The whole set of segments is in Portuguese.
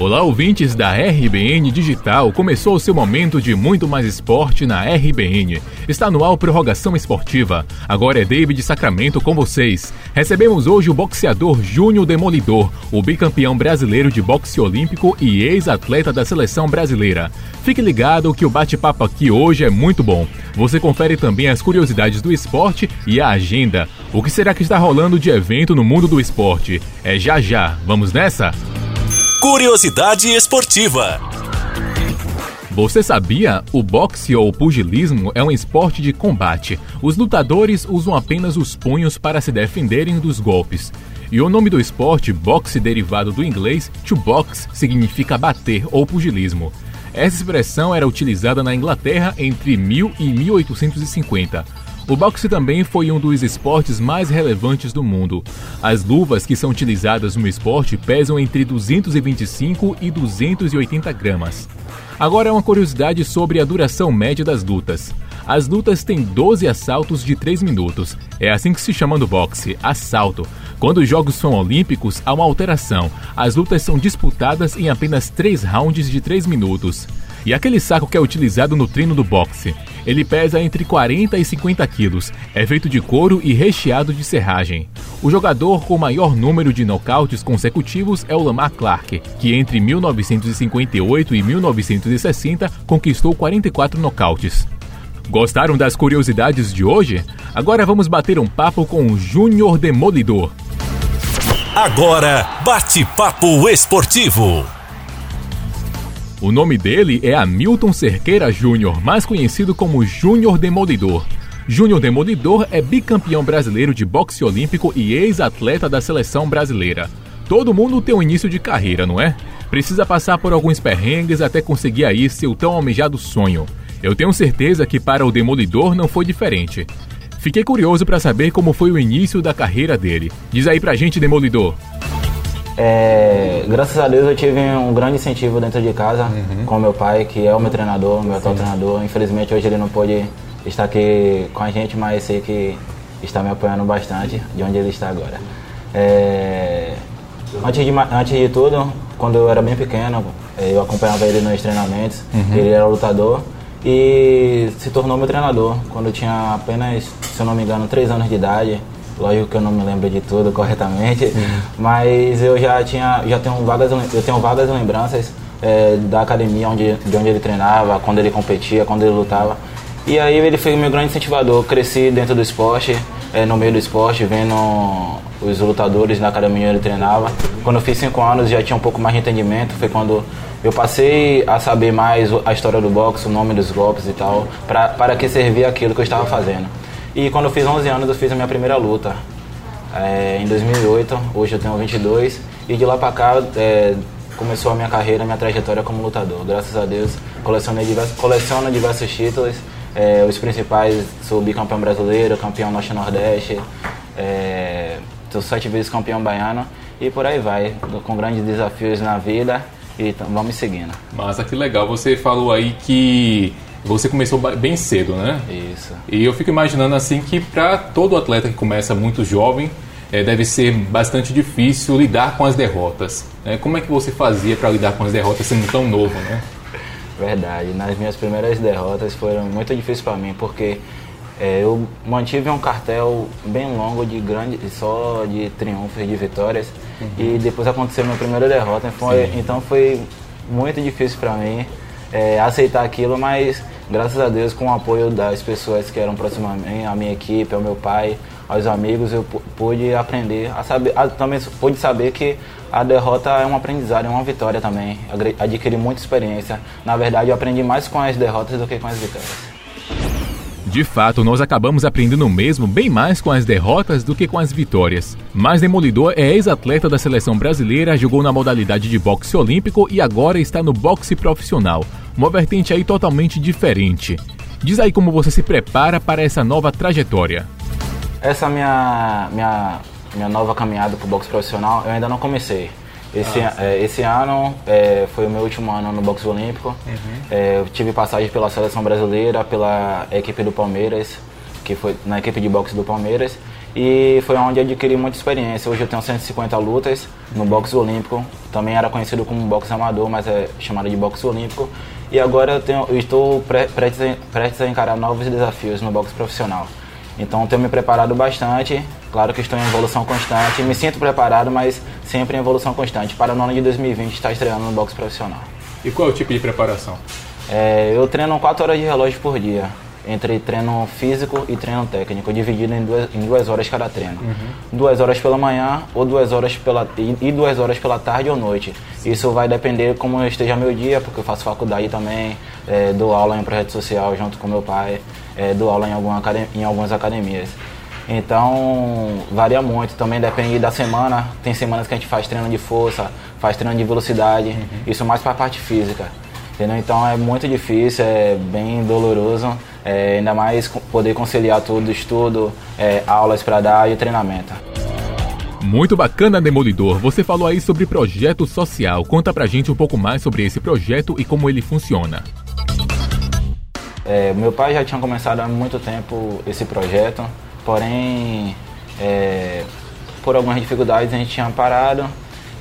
Olá, ouvintes da RBN Digital. Começou o seu momento de muito mais esporte na RBN. Está no ar Prorrogação Esportiva. Agora é David Sacramento com vocês. Recebemos hoje o boxeador Júnior Demolidor, o bicampeão brasileiro de boxe olímpico e ex-atleta da seleção brasileira. Fique ligado que o bate-papo aqui hoje é muito bom. Você confere também as curiosidades do esporte e a agenda. O que será que está rolando de evento no mundo do esporte? É já já. Vamos nessa? Curiosidade esportiva. Você sabia? O boxe ou pugilismo é um esporte de combate. Os lutadores usam apenas os punhos para se defenderem dos golpes. E o nome do esporte, boxe derivado do inglês, to box, significa bater ou pugilismo. Essa expressão era utilizada na Inglaterra entre 1000 e 1850. O boxe também foi um dos esportes mais relevantes do mundo. As luvas que são utilizadas no esporte pesam entre 225 e 280 gramas. Agora é uma curiosidade sobre a duração média das lutas. As lutas têm 12 assaltos de 3 minutos. É assim que se chama no boxe, assalto. Quando os Jogos são olímpicos, há uma alteração. As lutas são disputadas em apenas 3 rounds de 3 minutos. E aquele saco que é utilizado no treino do boxe? Ele pesa entre 40 e 50 quilos, é feito de couro e recheado de serragem. O jogador com maior número de nocautes consecutivos é o Lamar Clark, que entre 1958 e 1960 conquistou 44 nocautes. Gostaram das curiosidades de hoje? Agora vamos bater um papo com o Júnior Demolidor. Agora, bate-papo esportivo. O nome dele é Hamilton Cerqueira Júnior, mais conhecido como Júnior Demolidor. Júnior Demolidor é bicampeão brasileiro de boxe olímpico e ex-atleta da seleção brasileira. Todo mundo tem um início de carreira, não é? Precisa passar por alguns perrengues até conseguir aí seu tão almejado sonho. Eu tenho certeza que para o Demolidor não foi diferente. Fiquei curioso para saber como foi o início da carreira dele. Diz aí pra gente, Demolidor. É, graças a Deus eu tive um grande incentivo dentro de casa uhum. com meu pai, que é o meu treinador, meu atual treinador. Infelizmente hoje ele não pôde estar aqui com a gente, mas sei que está me apoiando bastante de onde ele está agora. É, antes, de, antes de tudo, quando eu era bem pequeno, eu acompanhava ele nos treinamentos, uhum. ele era lutador e se tornou meu treinador quando eu tinha apenas, se eu não me engano, 3 anos de idade. Lógico que eu não me lembro de tudo corretamente, uhum. mas eu já tinha, já tenho vagas, eu tenho vagas lembranças é, da academia onde, de onde ele treinava, quando ele competia, quando ele lutava. E aí ele foi meu grande incentivador. Cresci dentro do esporte, é, no meio do esporte, vendo os lutadores na academia onde ele treinava. Quando eu fiz 5 anos já tinha um pouco mais de entendimento, foi quando eu passei a saber mais a história do boxe, o nome dos golpes e tal, pra, para que servia aquilo que eu estava fazendo. E quando eu fiz 11 anos, eu fiz a minha primeira luta. É, em 2008, hoje eu tenho 22. E de lá pra cá, é, começou a minha carreira, a minha trajetória como lutador. Graças a Deus, colecionei diversos, coleciono diversos títulos. É, os principais, sou bicampeão brasileiro, campeão norte-nordeste, é, sou sete vezes campeão baiano e por aí vai, com grandes desafios na vida e vamos seguindo. Mas que legal, você falou aí que você começou bem cedo, né? Isso. E eu fico imaginando assim que para todo atleta que começa muito jovem, é, deve ser bastante difícil lidar com as derrotas. Né? Como é que você fazia para lidar com as derrotas sendo tão novo, né? Verdade. Nas minhas primeiras derrotas foram muito difíceis para mim, porque é, eu mantive um cartel bem longo de grande, só de triunfos, de vitórias. Uhum. E depois aconteceu minha primeira derrota, foi, então foi muito difícil para mim é, aceitar aquilo, mas graças a Deus, com o apoio das pessoas que eram próximas a mim, a minha equipe, ao meu pai, aos amigos, eu pude aprender a saber, a, também pude saber que a derrota é um aprendizado, é uma vitória também. Adquiri muita experiência. Na verdade, eu aprendi mais com as derrotas do que com as vitórias. De fato, nós acabamos aprendendo mesmo bem mais com as derrotas do que com as vitórias. Mas Demolidor é ex-atleta da seleção brasileira, jogou na modalidade de boxe olímpico e agora está no boxe profissional. Uma vertente aí totalmente diferente. Diz aí como você se prepara para essa nova trajetória. Essa minha minha minha nova caminhada para o boxe profissional, eu ainda não comecei. Esse, ah, é, esse ano é, foi o meu último ano no boxe olímpico. Uhum. É, eu tive passagem pela seleção brasileira, pela equipe do Palmeiras, que foi na equipe de boxe do Palmeiras. E foi onde adquiri muita experiência. Hoje eu tenho 150 lutas no boxe olímpico. Também era conhecido como boxe amador, mas é chamado de boxe olímpico. E agora eu, tenho, eu estou pre, prestes, prestes a encarar novos desafios no boxe profissional. Então tenho me preparado bastante. Claro que estou em evolução constante. Me sinto preparado, mas sempre em evolução constante. Para o ano de 2020 estar estreando no boxe profissional. E qual é o tipo de preparação? É, eu treino 4 horas de relógio por dia entre treino físico e treino técnico, dividido em duas, em duas horas cada treino. Uhum. Duas horas pela manhã ou duas horas pela, e, e, duas horas pela tarde ou noite. Isso vai depender como esteja meu dia, porque eu faço faculdade também, é, dou aula em projeto social junto com meu pai, é, dou aula em, alguma, em algumas academias. Então varia muito, também depende da semana. Tem semanas que a gente faz treino de força, faz treino de velocidade, uhum. isso mais para a parte física. Entendeu? Então é muito difícil, é bem doloroso, é, ainda mais poder conciliar tudo, estudo, é, aulas para dar e treinamento. Muito bacana, Demolidor. Você falou aí sobre projeto social. Conta pra gente um pouco mais sobre esse projeto e como ele funciona. É, meu pai já tinha começado há muito tempo esse projeto, porém, é, por algumas dificuldades a gente tinha parado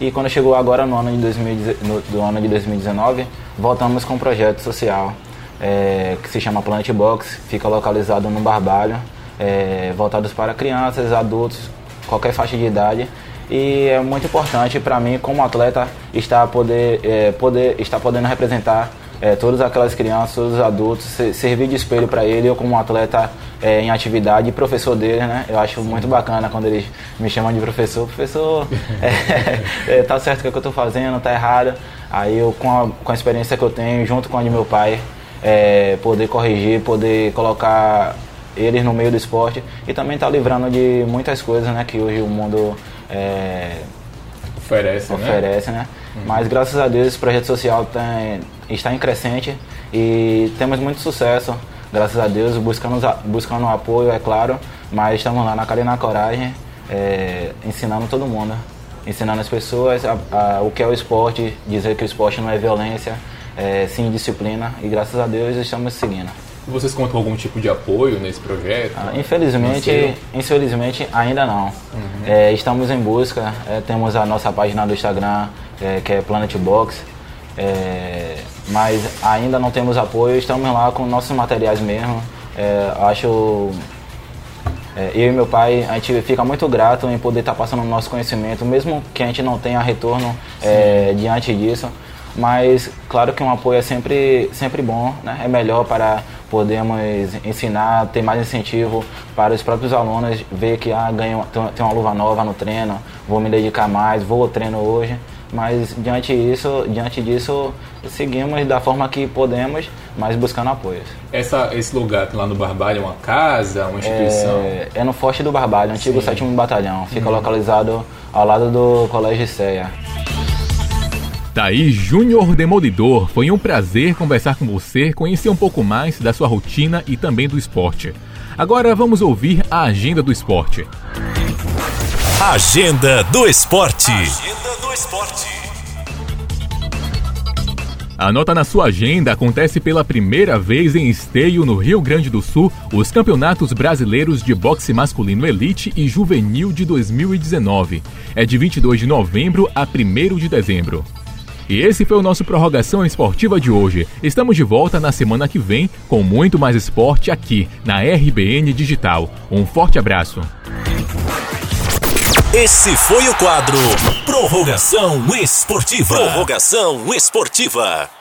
e quando chegou agora no ano de, 2000, no, do ano de 2019, voltamos com um projeto social é, que se chama Planet Box, fica localizado no Barbalho, é, voltados para crianças, adultos, qualquer faixa de idade. E é muito importante para mim, como atleta, estar, poder, é, poder, estar podendo representar é, todas aquelas crianças, todos os adultos, servir de espelho para ele, eu como atleta é, em atividade e professor dele, né? Eu acho muito bacana quando eles me chamam de professor. Professor, é, é, tá certo o que, eu estou fazendo, tá errado. Aí eu, com a, com a experiência que eu tenho, junto com a de meu pai, é, poder corrigir, poder colocar eles no meio do esporte e também tá livrando de muitas coisas, né? Que hoje o mundo é, oferece, oferece, né? né? Uhum. Mas graças a Deus esse projeto social tem, está em crescente e temos muito sucesso graças a Deus, buscando, buscando apoio, é claro, mas estamos lá na cara e na coragem, é, ensinando todo mundo, ensinando as pessoas a, a, o que é o esporte, dizer que o esporte não é violência, é, sim disciplina, e graças a Deus estamos seguindo. Vocês contam com algum tipo de apoio nesse projeto? Ah, infelizmente, infelizmente ainda não. Uhum. É, estamos em busca, é, temos a nossa página do Instagram, é, que é Planet Box. É, mas ainda não temos apoio, estamos lá com nossos materiais mesmo. É, acho é, eu e meu pai, a gente fica muito grato em poder estar passando o nosso conhecimento, mesmo que a gente não tenha retorno diante disso. Mas claro que um apoio é sempre, sempre bom, né? é melhor para podermos ensinar, ter mais incentivo para os próprios alunos, ver que ah, ganho, tem uma luva nova no treino, vou me dedicar mais, vou ao treino hoje. Mas diante disso, diante disso, seguimos da forma que podemos, mas buscando apoios. Essa, esse lugar lá no Barbalho é uma casa, uma instituição? É, é no Forte do Barbalho, antigo 7 Batalhão. Fica uhum. localizado ao lado do Colégio Ceia. Daí, Júnior Demolidor, foi um prazer conversar com você, conhecer um pouco mais da sua rotina e também do esporte. Agora vamos ouvir a agenda do esporte. Agenda do esporte. Agenda do esporte. Anota na sua agenda, acontece pela primeira vez em Esteio, no Rio Grande do Sul, os Campeonatos Brasileiros de Boxe Masculino Elite e Juvenil de 2019. É de 22 de novembro a 1 de dezembro. E esse foi o nosso Prorrogação Esportiva de hoje. Estamos de volta na semana que vem com muito mais esporte aqui na RBN Digital. Um forte abraço. Esse foi o quadro Prorrogação Esportiva. Prorrogação Esportiva.